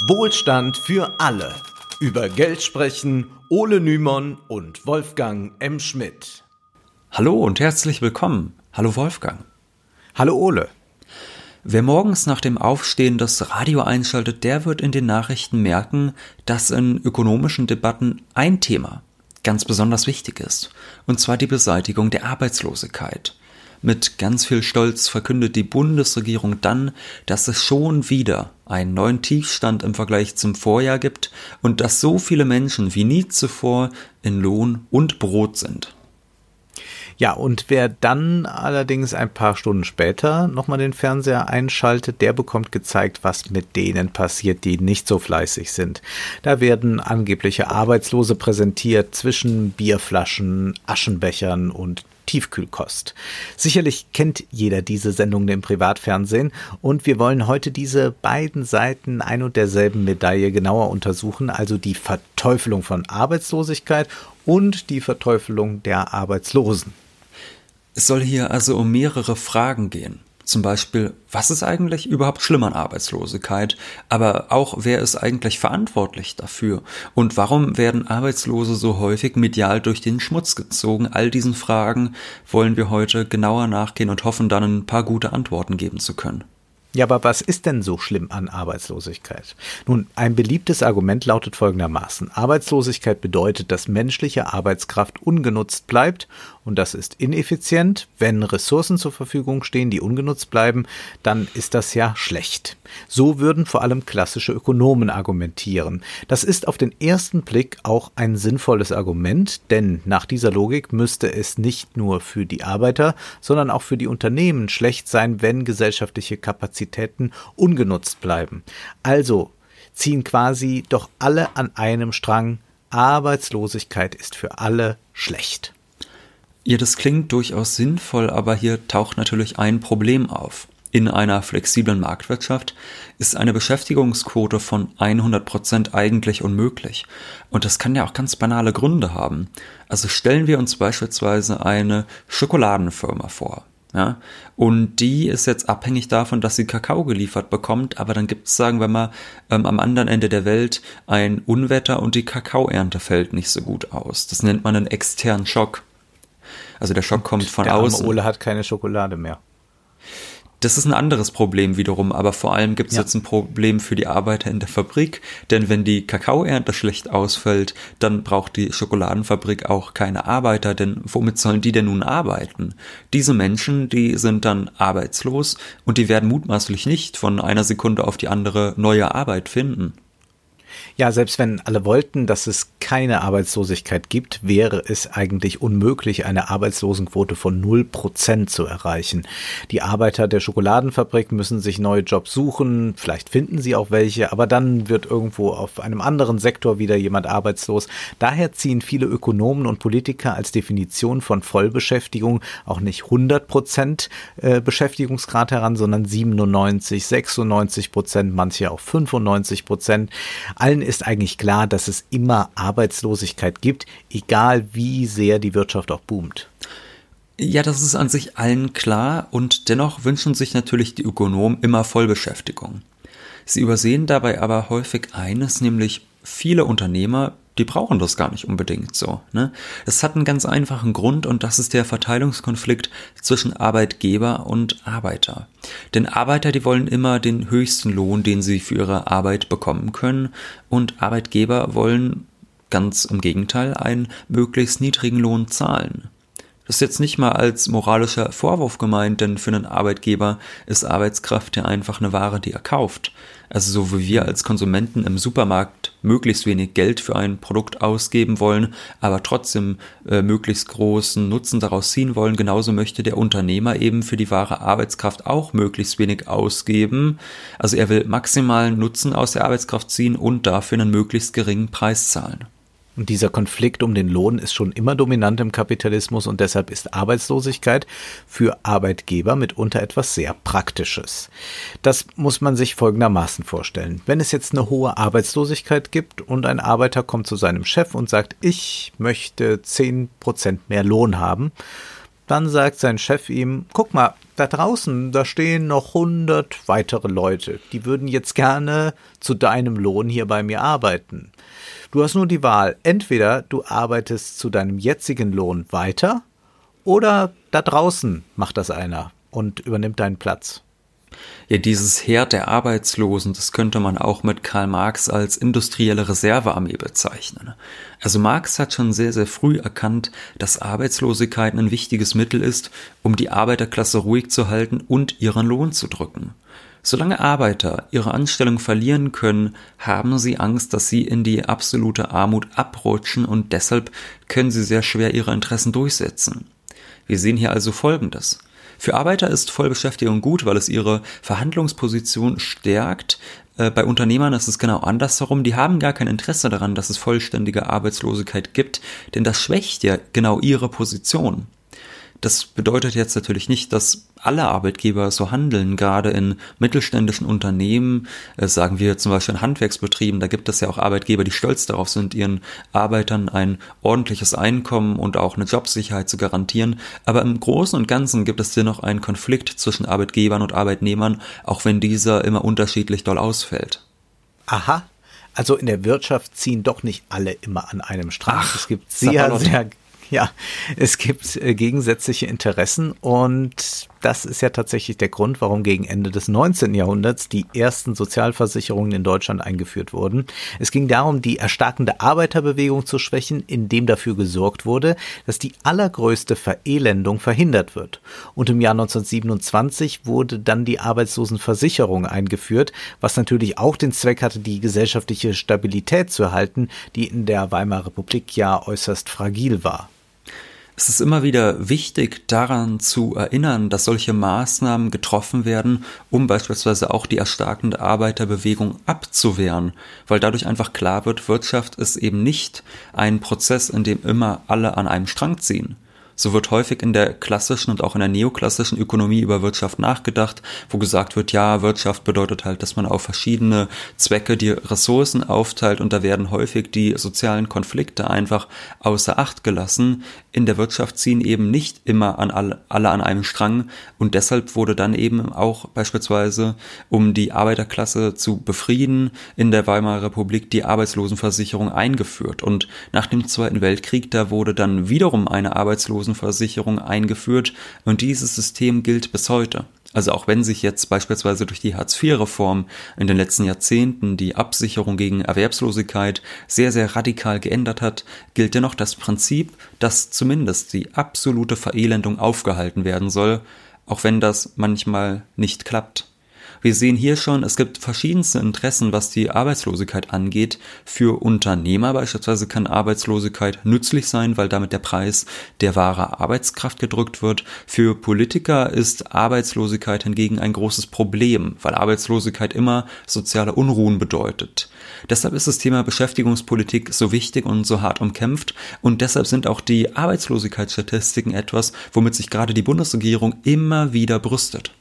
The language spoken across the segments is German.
Wohlstand für alle. Über Geld sprechen Ole Nymon und Wolfgang M. Schmidt. Hallo und herzlich willkommen. Hallo Wolfgang. Hallo Ole. Wer morgens nach dem Aufstehen das Radio einschaltet, der wird in den Nachrichten merken, dass in ökonomischen Debatten ein Thema ganz besonders wichtig ist, und zwar die Beseitigung der Arbeitslosigkeit. Mit ganz viel Stolz verkündet die Bundesregierung dann, dass es schon wieder einen neuen Tiefstand im Vergleich zum Vorjahr gibt und dass so viele Menschen wie nie zuvor in Lohn und Brot sind. Ja, und wer dann allerdings ein paar Stunden später nochmal den Fernseher einschaltet, der bekommt gezeigt, was mit denen passiert, die nicht so fleißig sind. Da werden angebliche Arbeitslose präsentiert zwischen Bierflaschen, Aschenbechern und Tiefkühlkost. Sicherlich kennt jeder diese Sendungen im Privatfernsehen und wir wollen heute diese beiden Seiten ein und derselben Medaille genauer untersuchen, also die Verteufelung von Arbeitslosigkeit und die Verteufelung der Arbeitslosen. Es soll hier also um mehrere Fragen gehen. Zum Beispiel, was ist eigentlich überhaupt schlimm an Arbeitslosigkeit? Aber auch, wer ist eigentlich verantwortlich dafür? Und warum werden Arbeitslose so häufig medial durch den Schmutz gezogen? All diesen Fragen wollen wir heute genauer nachgehen und hoffen dann ein paar gute Antworten geben zu können. Ja, aber was ist denn so schlimm an Arbeitslosigkeit? Nun, ein beliebtes Argument lautet folgendermaßen. Arbeitslosigkeit bedeutet, dass menschliche Arbeitskraft ungenutzt bleibt und das ist ineffizient. Wenn Ressourcen zur Verfügung stehen, die ungenutzt bleiben, dann ist das ja schlecht. So würden vor allem klassische Ökonomen argumentieren. Das ist auf den ersten Blick auch ein sinnvolles Argument, denn nach dieser Logik müsste es nicht nur für die Arbeiter, sondern auch für die Unternehmen schlecht sein, wenn gesellschaftliche Kapazitäten ungenutzt bleiben. Also ziehen quasi doch alle an einem Strang. Arbeitslosigkeit ist für alle schlecht. Ja, das klingt durchaus sinnvoll, aber hier taucht natürlich ein Problem auf. In einer flexiblen Marktwirtschaft ist eine Beschäftigungsquote von 100 Prozent eigentlich unmöglich. Und das kann ja auch ganz banale Gründe haben. Also stellen wir uns beispielsweise eine Schokoladenfirma vor. Ja, und die ist jetzt abhängig davon, dass sie Kakao geliefert bekommt, aber dann gibt es, sagen wir mal, ähm, am anderen Ende der Welt ein Unwetter und die Kakaoernte fällt nicht so gut aus. Das nennt man einen externen Schock. Also der Schock kommt von der außen. Ole hat keine Schokolade mehr. Das ist ein anderes Problem wiederum, aber vor allem gibt es ja. jetzt ein Problem für die Arbeiter in der Fabrik, denn wenn die Kakaoernte schlecht ausfällt, dann braucht die Schokoladenfabrik auch keine Arbeiter, denn womit sollen die denn nun arbeiten? Diese Menschen, die sind dann arbeitslos und die werden mutmaßlich nicht von einer Sekunde auf die andere neue Arbeit finden. Ja, selbst wenn alle wollten, dass es keine Arbeitslosigkeit gibt, wäre es eigentlich unmöglich, eine Arbeitslosenquote von 0% zu erreichen. Die Arbeiter der Schokoladenfabrik müssen sich neue Jobs suchen, vielleicht finden sie auch welche, aber dann wird irgendwo auf einem anderen Sektor wieder jemand arbeitslos. Daher ziehen viele Ökonomen und Politiker als Definition von Vollbeschäftigung auch nicht 100% äh, Beschäftigungsgrad heran, sondern 97, 96% manche auch 95 Allen ist eigentlich klar, dass es immer Arbeitslosigkeit gibt, egal wie sehr die Wirtschaft auch boomt. Ja, das ist an sich allen klar und dennoch wünschen sich natürlich die Ökonomen immer Vollbeschäftigung. Sie übersehen dabei aber häufig eines, nämlich viele Unternehmer die brauchen das gar nicht unbedingt so. Ne? Es hat einen ganz einfachen Grund und das ist der Verteilungskonflikt zwischen Arbeitgeber und Arbeiter. Denn Arbeiter, die wollen immer den höchsten Lohn, den sie für ihre Arbeit bekommen können und Arbeitgeber wollen ganz im Gegenteil einen möglichst niedrigen Lohn zahlen. Das ist jetzt nicht mal als moralischer Vorwurf gemeint, denn für einen Arbeitgeber ist Arbeitskraft ja einfach eine Ware, die er kauft. Also so wie wir als Konsumenten im Supermarkt möglichst wenig Geld für ein Produkt ausgeben wollen, aber trotzdem äh, möglichst großen Nutzen daraus ziehen wollen, genauso möchte der Unternehmer eben für die wahre Arbeitskraft auch möglichst wenig ausgeben. Also er will maximalen Nutzen aus der Arbeitskraft ziehen und dafür einen möglichst geringen Preis zahlen. Und dieser Konflikt um den Lohn ist schon immer dominant im Kapitalismus und deshalb ist Arbeitslosigkeit für Arbeitgeber mitunter etwas sehr Praktisches. Das muss man sich folgendermaßen vorstellen. Wenn es jetzt eine hohe Arbeitslosigkeit gibt und ein Arbeiter kommt zu seinem Chef und sagt, ich möchte zehn Prozent mehr Lohn haben, dann sagt sein Chef ihm, guck mal, da draußen, da stehen noch hundert weitere Leute, die würden jetzt gerne zu deinem Lohn hier bei mir arbeiten. Du hast nur die Wahl, entweder du arbeitest zu deinem jetzigen Lohn weiter oder da draußen macht das einer und übernimmt deinen Platz. Ja, dieses Heer der Arbeitslosen, das könnte man auch mit Karl Marx als industrielle Reservearmee bezeichnen. Also Marx hat schon sehr, sehr früh erkannt, dass Arbeitslosigkeit ein wichtiges Mittel ist, um die Arbeiterklasse ruhig zu halten und ihren Lohn zu drücken. Solange Arbeiter ihre Anstellung verlieren können, haben sie Angst, dass sie in die absolute Armut abrutschen und deshalb können sie sehr schwer ihre Interessen durchsetzen. Wir sehen hier also Folgendes. Für Arbeiter ist Vollbeschäftigung gut, weil es ihre Verhandlungsposition stärkt. Äh, bei Unternehmern ist es genau andersherum. Die haben gar kein Interesse daran, dass es vollständige Arbeitslosigkeit gibt, denn das schwächt ja genau ihre Position. Das bedeutet jetzt natürlich nicht, dass alle Arbeitgeber so handeln, gerade in mittelständischen Unternehmen, äh, sagen wir zum Beispiel in Handwerksbetrieben, da gibt es ja auch Arbeitgeber, die stolz darauf sind, ihren Arbeitern ein ordentliches Einkommen und auch eine Jobsicherheit zu garantieren. Aber im Großen und Ganzen gibt es dennoch einen Konflikt zwischen Arbeitgebern und Arbeitnehmern, auch wenn dieser immer unterschiedlich doll ausfällt. Aha, also in der Wirtschaft ziehen doch nicht alle immer an einem Strang. Ach, es gibt sehr, sehr ja, es gibt äh, gegensätzliche Interessen und das ist ja tatsächlich der Grund, warum gegen Ende des 19. Jahrhunderts die ersten Sozialversicherungen in Deutschland eingeführt wurden. Es ging darum, die erstarkende Arbeiterbewegung zu schwächen, indem dafür gesorgt wurde, dass die allergrößte Verelendung verhindert wird. Und im Jahr 1927 wurde dann die Arbeitslosenversicherung eingeführt, was natürlich auch den Zweck hatte, die gesellschaftliche Stabilität zu erhalten, die in der Weimarer Republik ja äußerst fragil war. Es ist immer wieder wichtig, daran zu erinnern, dass solche Maßnahmen getroffen werden, um beispielsweise auch die erstarkende Arbeiterbewegung abzuwehren, weil dadurch einfach klar wird, Wirtschaft ist eben nicht ein Prozess, in dem immer alle an einem Strang ziehen. So wird häufig in der klassischen und auch in der neoklassischen Ökonomie über Wirtschaft nachgedacht, wo gesagt wird, ja, Wirtschaft bedeutet halt, dass man auf verschiedene Zwecke die Ressourcen aufteilt und da werden häufig die sozialen Konflikte einfach außer Acht gelassen. In der Wirtschaft ziehen eben nicht immer an alle, alle an einem Strang und deshalb wurde dann eben auch beispielsweise, um die Arbeiterklasse zu befrieden, in der Weimarer Republik die Arbeitslosenversicherung eingeführt und nach dem Zweiten Weltkrieg, da wurde dann wiederum eine Arbeitslosenversicherung Arbeitslosenversicherung eingeführt und dieses System gilt bis heute. Also auch wenn sich jetzt beispielsweise durch die Hartz-IV-Reform in den letzten Jahrzehnten die Absicherung gegen Erwerbslosigkeit sehr, sehr radikal geändert hat, gilt dennoch das Prinzip, dass zumindest die absolute Verelendung aufgehalten werden soll, auch wenn das manchmal nicht klappt. Wir sehen hier schon, es gibt verschiedenste Interessen, was die Arbeitslosigkeit angeht. Für Unternehmer beispielsweise kann Arbeitslosigkeit nützlich sein, weil damit der Preis der wahre Arbeitskraft gedrückt wird. Für Politiker ist Arbeitslosigkeit hingegen ein großes Problem, weil Arbeitslosigkeit immer soziale Unruhen bedeutet. Deshalb ist das Thema Beschäftigungspolitik so wichtig und so hart umkämpft und deshalb sind auch die Arbeitslosigkeitsstatistiken etwas, womit sich gerade die Bundesregierung immer wieder brüstet.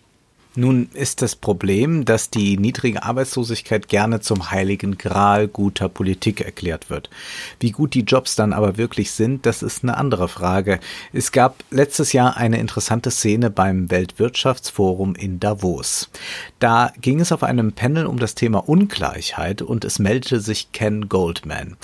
Nun ist das Problem, dass die niedrige Arbeitslosigkeit gerne zum heiligen Gral guter Politik erklärt wird. Wie gut die Jobs dann aber wirklich sind, das ist eine andere Frage. Es gab letztes Jahr eine interessante Szene beim Weltwirtschaftsforum in Davos. Da ging es auf einem Panel um das Thema Ungleichheit und es meldete sich Ken Goldman,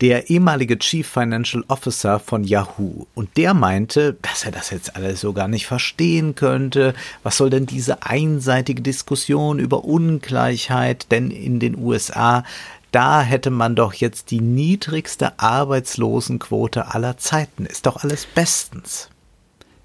der ehemalige Chief Financial Officer von Yahoo. Und der meinte, dass er das jetzt alles so gar nicht verstehen könnte. Was soll denn diese einseitige Diskussion über Ungleichheit, denn in den USA da hätte man doch jetzt die niedrigste Arbeitslosenquote aller Zeiten. Ist doch alles bestens.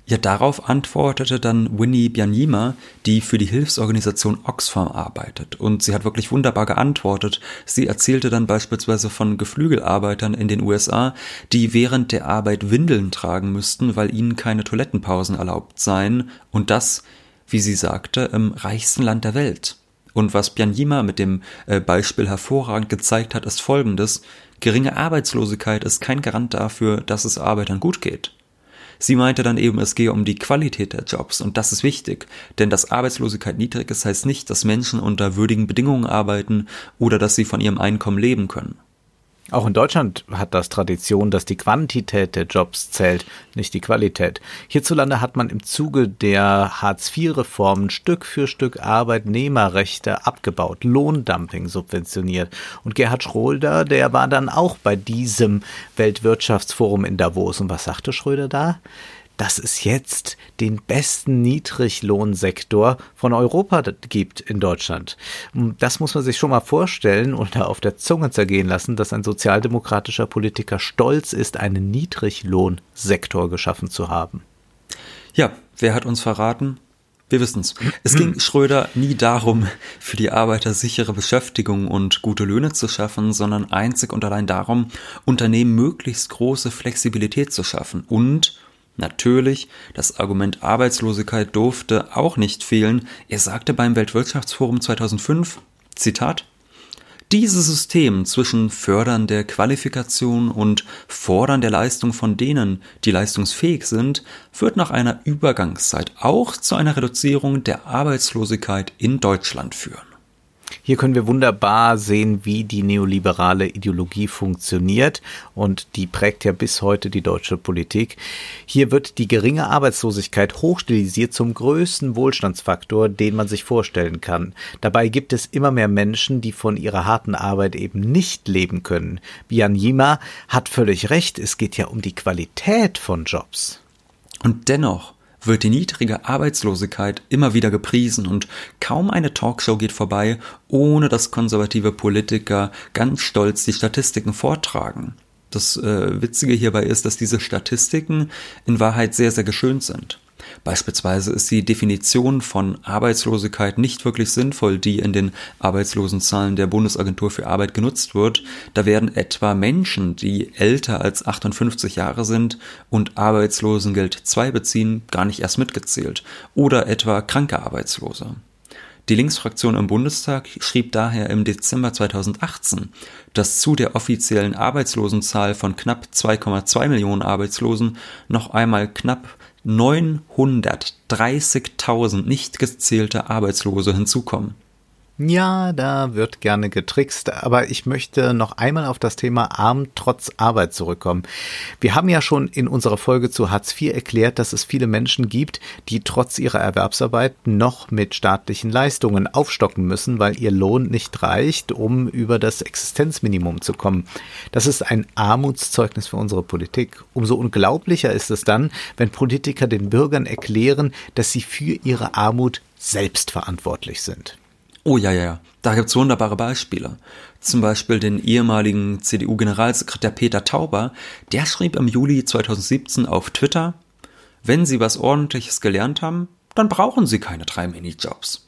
Ja, darauf antwortete dann Winnie Bianyima, die für die Hilfsorganisation Oxfam arbeitet. Und sie hat wirklich wunderbar geantwortet. Sie erzählte dann beispielsweise von Geflügelarbeitern in den USA, die während der Arbeit Windeln tragen müssten, weil ihnen keine Toilettenpausen erlaubt seien. Und das wie sie sagte, im reichsten Land der Welt. Und was Bianjima mit dem äh, Beispiel hervorragend gezeigt hat, ist folgendes. Geringe Arbeitslosigkeit ist kein Garant dafür, dass es Arbeitern gut geht. Sie meinte dann eben, es gehe um die Qualität der Jobs und das ist wichtig, denn dass Arbeitslosigkeit niedrig ist, heißt nicht, dass Menschen unter würdigen Bedingungen arbeiten oder dass sie von ihrem Einkommen leben können. Auch in Deutschland hat das Tradition, dass die Quantität der Jobs zählt, nicht die Qualität. Hierzulande hat man im Zuge der Hartz-IV-Reformen Stück für Stück Arbeitnehmerrechte abgebaut, Lohndumping subventioniert. Und Gerhard Schröder, der war dann auch bei diesem Weltwirtschaftsforum in Davos. Und was sagte Schröder da? Dass es jetzt den besten Niedriglohnsektor von Europa gibt in Deutschland. Das muss man sich schon mal vorstellen oder auf der Zunge zergehen lassen, dass ein sozialdemokratischer Politiker stolz ist, einen Niedriglohnsektor geschaffen zu haben. Ja, wer hat uns verraten? Wir wissen's. Es ging hm. Schröder nie darum, für die Arbeiter sichere Beschäftigung und gute Löhne zu schaffen, sondern einzig und allein darum, Unternehmen möglichst große Flexibilität zu schaffen und Natürlich, das Argument Arbeitslosigkeit durfte auch nicht fehlen. Er sagte beim Weltwirtschaftsforum 2005, Zitat, dieses System zwischen Fördern der Qualifikation und Fordern der Leistung von denen, die leistungsfähig sind, wird nach einer Übergangszeit auch zu einer Reduzierung der Arbeitslosigkeit in Deutschland führen. Hier können wir wunderbar sehen, wie die neoliberale Ideologie funktioniert und die prägt ja bis heute die deutsche Politik. Hier wird die geringe Arbeitslosigkeit hochstilisiert zum größten Wohlstandsfaktor, den man sich vorstellen kann. Dabei gibt es immer mehr Menschen, die von ihrer harten Arbeit eben nicht leben können. Bian Yima hat völlig recht, es geht ja um die Qualität von Jobs. Und dennoch wird die niedrige Arbeitslosigkeit immer wieder gepriesen und kaum eine Talkshow geht vorbei, ohne dass konservative Politiker ganz stolz die Statistiken vortragen. Das äh, Witzige hierbei ist, dass diese Statistiken in Wahrheit sehr, sehr geschönt sind. Beispielsweise ist die Definition von Arbeitslosigkeit nicht wirklich sinnvoll, die in den Arbeitslosenzahlen der Bundesagentur für Arbeit genutzt wird. Da werden etwa Menschen, die älter als 58 Jahre sind und Arbeitslosengeld II beziehen, gar nicht erst mitgezählt. Oder etwa kranke Arbeitslose. Die Linksfraktion im Bundestag schrieb daher im Dezember 2018, dass zu der offiziellen Arbeitslosenzahl von knapp 2,2 Millionen Arbeitslosen noch einmal knapp 930.000 nicht gezählte Arbeitslose hinzukommen. Ja, da wird gerne getrickst, aber ich möchte noch einmal auf das Thema Arm trotz Arbeit zurückkommen. Wir haben ja schon in unserer Folge zu Hartz IV erklärt, dass es viele Menschen gibt, die trotz ihrer Erwerbsarbeit noch mit staatlichen Leistungen aufstocken müssen, weil ihr Lohn nicht reicht, um über das Existenzminimum zu kommen. Das ist ein Armutszeugnis für unsere Politik. Umso unglaublicher ist es dann, wenn Politiker den Bürgern erklären, dass sie für ihre Armut selbst verantwortlich sind. Oh ja, ja, ja. Da gibt's wunderbare Beispiele. Zum Beispiel den ehemaligen CDU-Generalsekretär Peter Tauber, der schrieb im Juli 2017 auf Twitter, wenn Sie was ordentliches gelernt haben, dann brauchen Sie keine drei Minijobs.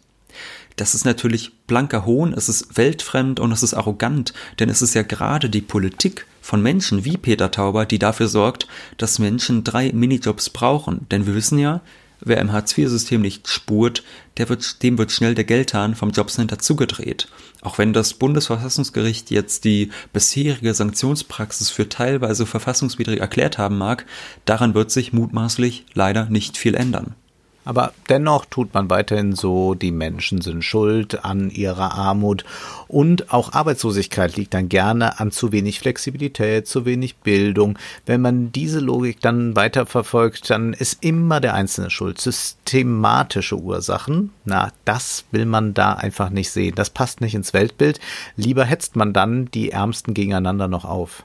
Das ist natürlich blanker Hohn, es ist weltfremd und es ist arrogant, denn es ist ja gerade die Politik von Menschen wie Peter Tauber, die dafür sorgt, dass Menschen drei Minijobs brauchen. Denn wir wissen ja, Wer im Hartz-IV-System nicht spurt, wird, dem wird schnell der Geldhahn vom Jobcenter zugedreht. Auch wenn das Bundesverfassungsgericht jetzt die bisherige Sanktionspraxis für teilweise verfassungswidrig erklärt haben mag, daran wird sich mutmaßlich leider nicht viel ändern. Aber dennoch tut man weiterhin so, die Menschen sind schuld an ihrer Armut und auch Arbeitslosigkeit liegt dann gerne an zu wenig Flexibilität, zu wenig Bildung. Wenn man diese Logik dann weiterverfolgt, dann ist immer der Einzelne schuld. Systematische Ursachen, na, das will man da einfach nicht sehen. Das passt nicht ins Weltbild. Lieber hetzt man dann die Ärmsten gegeneinander noch auf.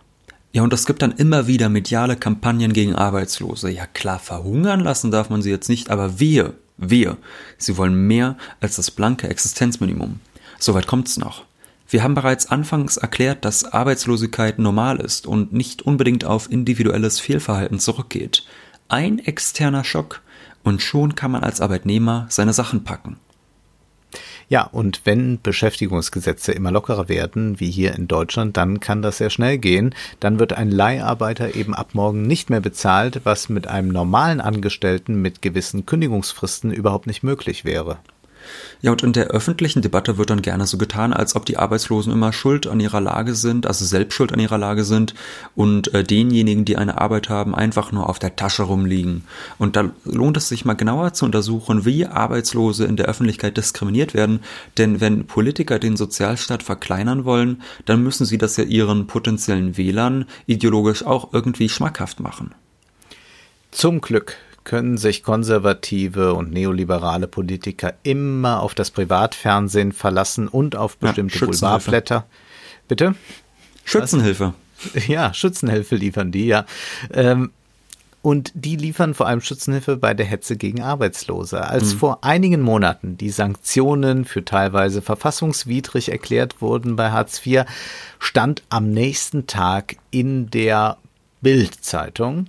Ja, und es gibt dann immer wieder mediale Kampagnen gegen Arbeitslose. Ja klar, verhungern lassen darf man sie jetzt nicht, aber wir, wir, sie wollen mehr als das blanke Existenzminimum. Soweit kommt's noch. Wir haben bereits anfangs erklärt, dass Arbeitslosigkeit normal ist und nicht unbedingt auf individuelles Fehlverhalten zurückgeht. Ein externer Schock und schon kann man als Arbeitnehmer seine Sachen packen. Ja, und wenn Beschäftigungsgesetze immer lockerer werden, wie hier in Deutschland, dann kann das sehr schnell gehen. Dann wird ein Leiharbeiter eben ab morgen nicht mehr bezahlt, was mit einem normalen Angestellten mit gewissen Kündigungsfristen überhaupt nicht möglich wäre. Ja, und in der öffentlichen Debatte wird dann gerne so getan, als ob die Arbeitslosen immer schuld an ihrer Lage sind, also selbst schuld an ihrer Lage sind und äh, denjenigen, die eine Arbeit haben, einfach nur auf der Tasche rumliegen. Und da lohnt es sich mal genauer zu untersuchen, wie Arbeitslose in der Öffentlichkeit diskriminiert werden, denn wenn Politiker den Sozialstaat verkleinern wollen, dann müssen sie das ja ihren potenziellen Wählern ideologisch auch irgendwie schmackhaft machen. Zum Glück können sich konservative und neoliberale Politiker immer auf das Privatfernsehen verlassen und auf bestimmte ja, Boulevardblätter. Bitte? Schützenhilfe. Was? Ja, Schützenhilfe liefern die, ja. Ähm, und die liefern vor allem Schützenhilfe bei der Hetze gegen Arbeitslose. Als mhm. vor einigen Monaten die Sanktionen für teilweise verfassungswidrig erklärt wurden bei Hartz IV, stand am nächsten Tag in der Bild-Zeitung,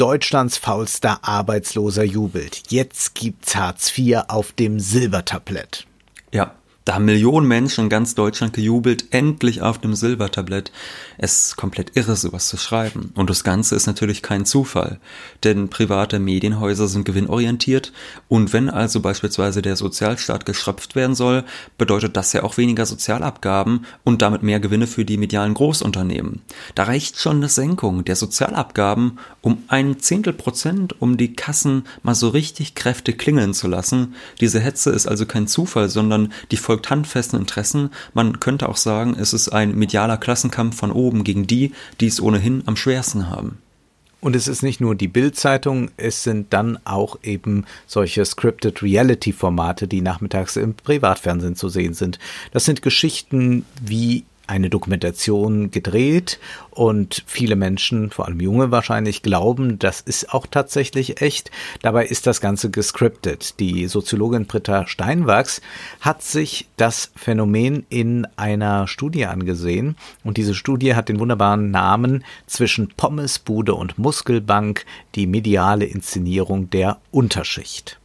Deutschlands faulster Arbeitsloser jubelt. Jetzt gibt's Hartz IV auf dem Silbertablett. Ja, da haben Millionen Menschen in ganz Deutschland gejubelt, endlich auf dem Silbertablett. Es ist komplett irre, sowas zu schreiben. Und das Ganze ist natürlich kein Zufall, denn private Medienhäuser sind gewinnorientiert und wenn also beispielsweise der Sozialstaat geschröpft werden soll, bedeutet das ja auch weniger Sozialabgaben und damit mehr Gewinne für die medialen Großunternehmen. Da reicht schon eine Senkung der Sozialabgaben um ein Zehntel Prozent, um die Kassen mal so richtig kräftig klingeln zu lassen. Diese Hetze ist also kein Zufall, sondern die folgt handfesten Interessen. Man könnte auch sagen, es ist ein medialer Klassenkampf von oben gegen die, die es ohnehin am schwersten haben. Und es ist nicht nur die Bild-Zeitung, es sind dann auch eben solche Scripted Reality-Formate, die nachmittags im Privatfernsehen zu sehen sind. Das sind Geschichten wie eine Dokumentation gedreht und viele Menschen, vor allem junge wahrscheinlich, glauben, das ist auch tatsächlich echt. Dabei ist das Ganze gescriptet. Die Soziologin Britta Steinwachs hat sich das Phänomen in einer Studie angesehen und diese Studie hat den wunderbaren Namen zwischen Pommesbude und Muskelbank, die mediale Inszenierung der Unterschicht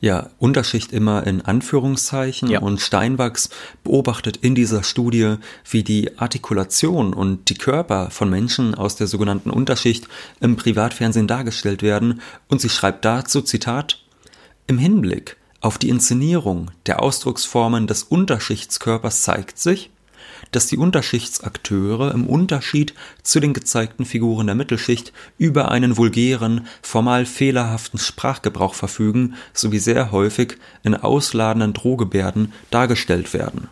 ja, Unterschicht immer in Anführungszeichen ja. und Steinwachs beobachtet in dieser Studie, wie die Artikulation und die Körper von Menschen aus der sogenannten Unterschicht im Privatfernsehen dargestellt werden und sie schreibt dazu, Zitat, im Hinblick auf die Inszenierung der Ausdrucksformen des Unterschichtskörpers zeigt sich, dass die Unterschichtsakteure im Unterschied zu den gezeigten Figuren der Mittelschicht über einen vulgären, formal fehlerhaften Sprachgebrauch verfügen sowie sehr häufig in ausladenden Drohgebärden dargestellt werden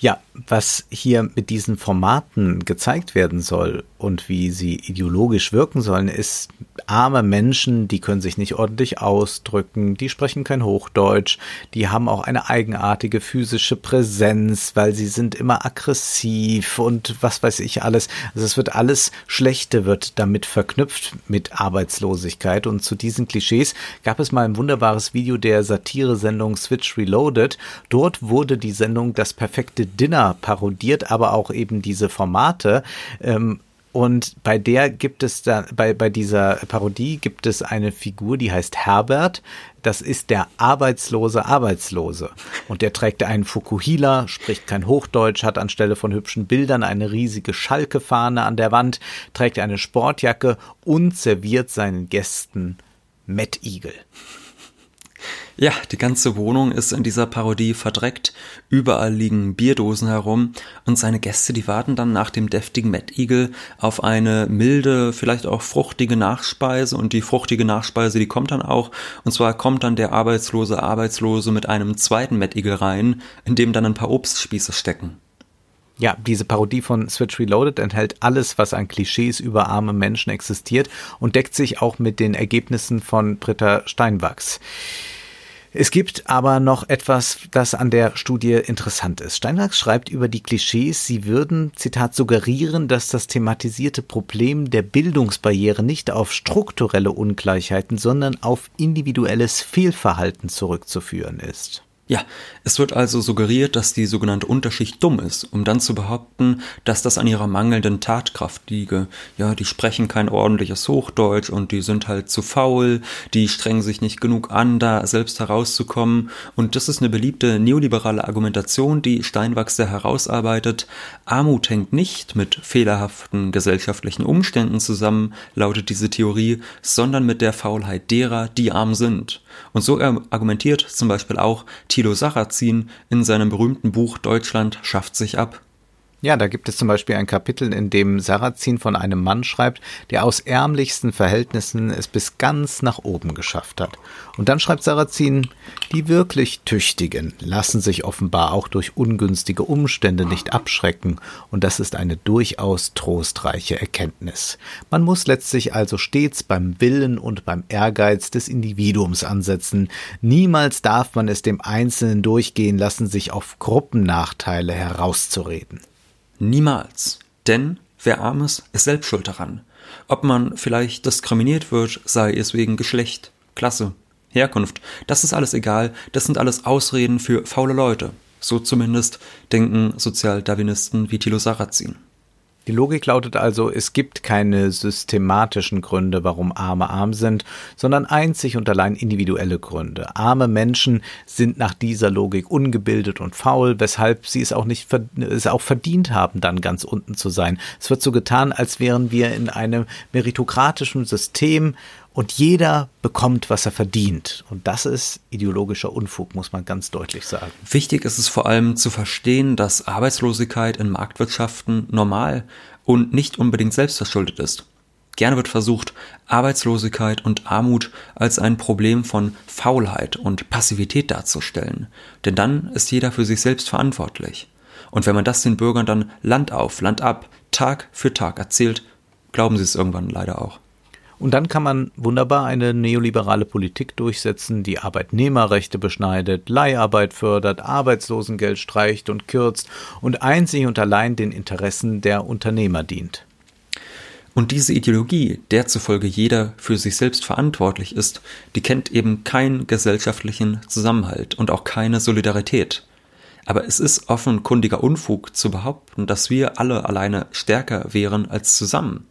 ja, was hier mit diesen Formaten gezeigt werden soll und wie sie ideologisch wirken sollen, ist arme Menschen, die können sich nicht ordentlich ausdrücken, die sprechen kein Hochdeutsch, die haben auch eine eigenartige physische Präsenz, weil sie sind immer aggressiv und was weiß ich alles. Also es wird alles Schlechte wird damit verknüpft mit Arbeitslosigkeit und zu diesen Klischees gab es mal ein wunderbares Video der Satire-Sendung Switch Reloaded. Dort wurde die Sendung das perfekte Dinner parodiert, aber auch eben diese Formate. Ähm, und bei der gibt es da, bei, bei dieser Parodie gibt es eine Figur, die heißt Herbert. Das ist der arbeitslose Arbeitslose. Und der trägt einen Fukuhila, spricht kein Hochdeutsch, hat anstelle von hübschen Bildern eine riesige Schalke-Fahne an der Wand, trägt eine Sportjacke und serviert seinen Gästen Mettigel. Ja, die ganze Wohnung ist in dieser Parodie verdreckt, überall liegen Bierdosen herum und seine Gäste, die warten dann nach dem deftigen Mettigel auf eine milde, vielleicht auch fruchtige Nachspeise und die fruchtige Nachspeise, die kommt dann auch und zwar kommt dann der arbeitslose Arbeitslose mit einem zweiten Mettigel rein, in dem dann ein paar Obstspieße stecken. Ja, diese Parodie von Switch Reloaded enthält alles, was an Klischees über arme Menschen existiert und deckt sich auch mit den Ergebnissen von Britta Steinwachs. Es gibt aber noch etwas, das an der Studie interessant ist. Steinwachs schreibt über die Klischees, sie würden, Zitat, suggerieren, dass das thematisierte Problem der Bildungsbarriere nicht auf strukturelle Ungleichheiten, sondern auf individuelles Fehlverhalten zurückzuführen ist. Ja, es wird also suggeriert, dass die sogenannte Unterschicht dumm ist, um dann zu behaupten, dass das an ihrer mangelnden Tatkraft liege. Ja, die sprechen kein ordentliches Hochdeutsch und die sind halt zu faul, die strengen sich nicht genug an, da selbst herauszukommen. Und das ist eine beliebte neoliberale Argumentation, die Steinwachs da herausarbeitet. Armut hängt nicht mit fehlerhaften gesellschaftlichen Umständen zusammen, lautet diese Theorie, sondern mit der Faulheit derer, die arm sind. Und so argumentiert zum Beispiel auch Thilo Sarrazin in seinem berühmten Buch Deutschland schafft sich ab. Ja, da gibt es zum Beispiel ein Kapitel, in dem Sarrazin von einem Mann schreibt, der aus ärmlichsten Verhältnissen es bis ganz nach oben geschafft hat. Und dann schreibt Sarrazin, die wirklich Tüchtigen lassen sich offenbar auch durch ungünstige Umstände nicht abschrecken, und das ist eine durchaus trostreiche Erkenntnis. Man muss letztlich also stets beim Willen und beim Ehrgeiz des Individuums ansetzen. Niemals darf man es dem Einzelnen durchgehen lassen, sich auf Gruppennachteile herauszureden. Niemals. Denn wer arm ist, ist selbst schuld daran. Ob man vielleicht diskriminiert wird, sei es wegen Geschlecht, Klasse, Herkunft, das ist alles egal, das sind alles Ausreden für faule Leute. So zumindest denken Sozialdarwinisten wie Thilo Sarrazin. Die Logik lautet also, es gibt keine systematischen Gründe, warum Arme arm sind, sondern einzig und allein individuelle Gründe. Arme Menschen sind nach dieser Logik ungebildet und faul, weshalb sie es auch nicht es auch verdient haben, dann ganz unten zu sein. Es wird so getan, als wären wir in einem meritokratischen System und jeder bekommt, was er verdient. Und das ist ideologischer Unfug, muss man ganz deutlich sagen. Wichtig ist es vor allem zu verstehen, dass Arbeitslosigkeit in Marktwirtschaften normal und nicht unbedingt selbstverschuldet ist. Gerne wird versucht, Arbeitslosigkeit und Armut als ein Problem von Faulheit und Passivität darzustellen. Denn dann ist jeder für sich selbst verantwortlich. Und wenn man das den Bürgern dann Land auf, Land ab, Tag für Tag erzählt, glauben sie es irgendwann leider auch. Und dann kann man wunderbar eine neoliberale Politik durchsetzen, die Arbeitnehmerrechte beschneidet, Leiharbeit fördert, Arbeitslosengeld streicht und kürzt und einzig und allein den Interessen der Unternehmer dient. Und diese Ideologie, der zufolge jeder für sich selbst verantwortlich ist, die kennt eben keinen gesellschaftlichen Zusammenhalt und auch keine Solidarität. Aber es ist offenkundiger Unfug zu behaupten, dass wir alle alleine stärker wären als zusammen.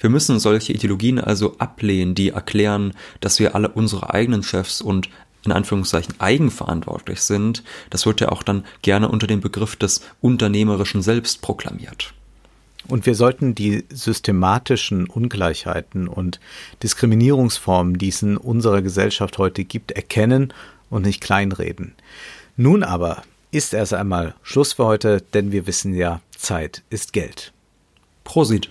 Wir müssen solche Ideologien also ablehnen, die erklären, dass wir alle unsere eigenen Chefs und in Anführungszeichen eigenverantwortlich sind. Das wird ja auch dann gerne unter dem Begriff des unternehmerischen Selbst proklamiert. Und wir sollten die systematischen Ungleichheiten und Diskriminierungsformen, die es in unserer Gesellschaft heute gibt, erkennen und nicht kleinreden. Nun aber ist erst einmal Schluss für heute, denn wir wissen ja, Zeit ist Geld. Prosit.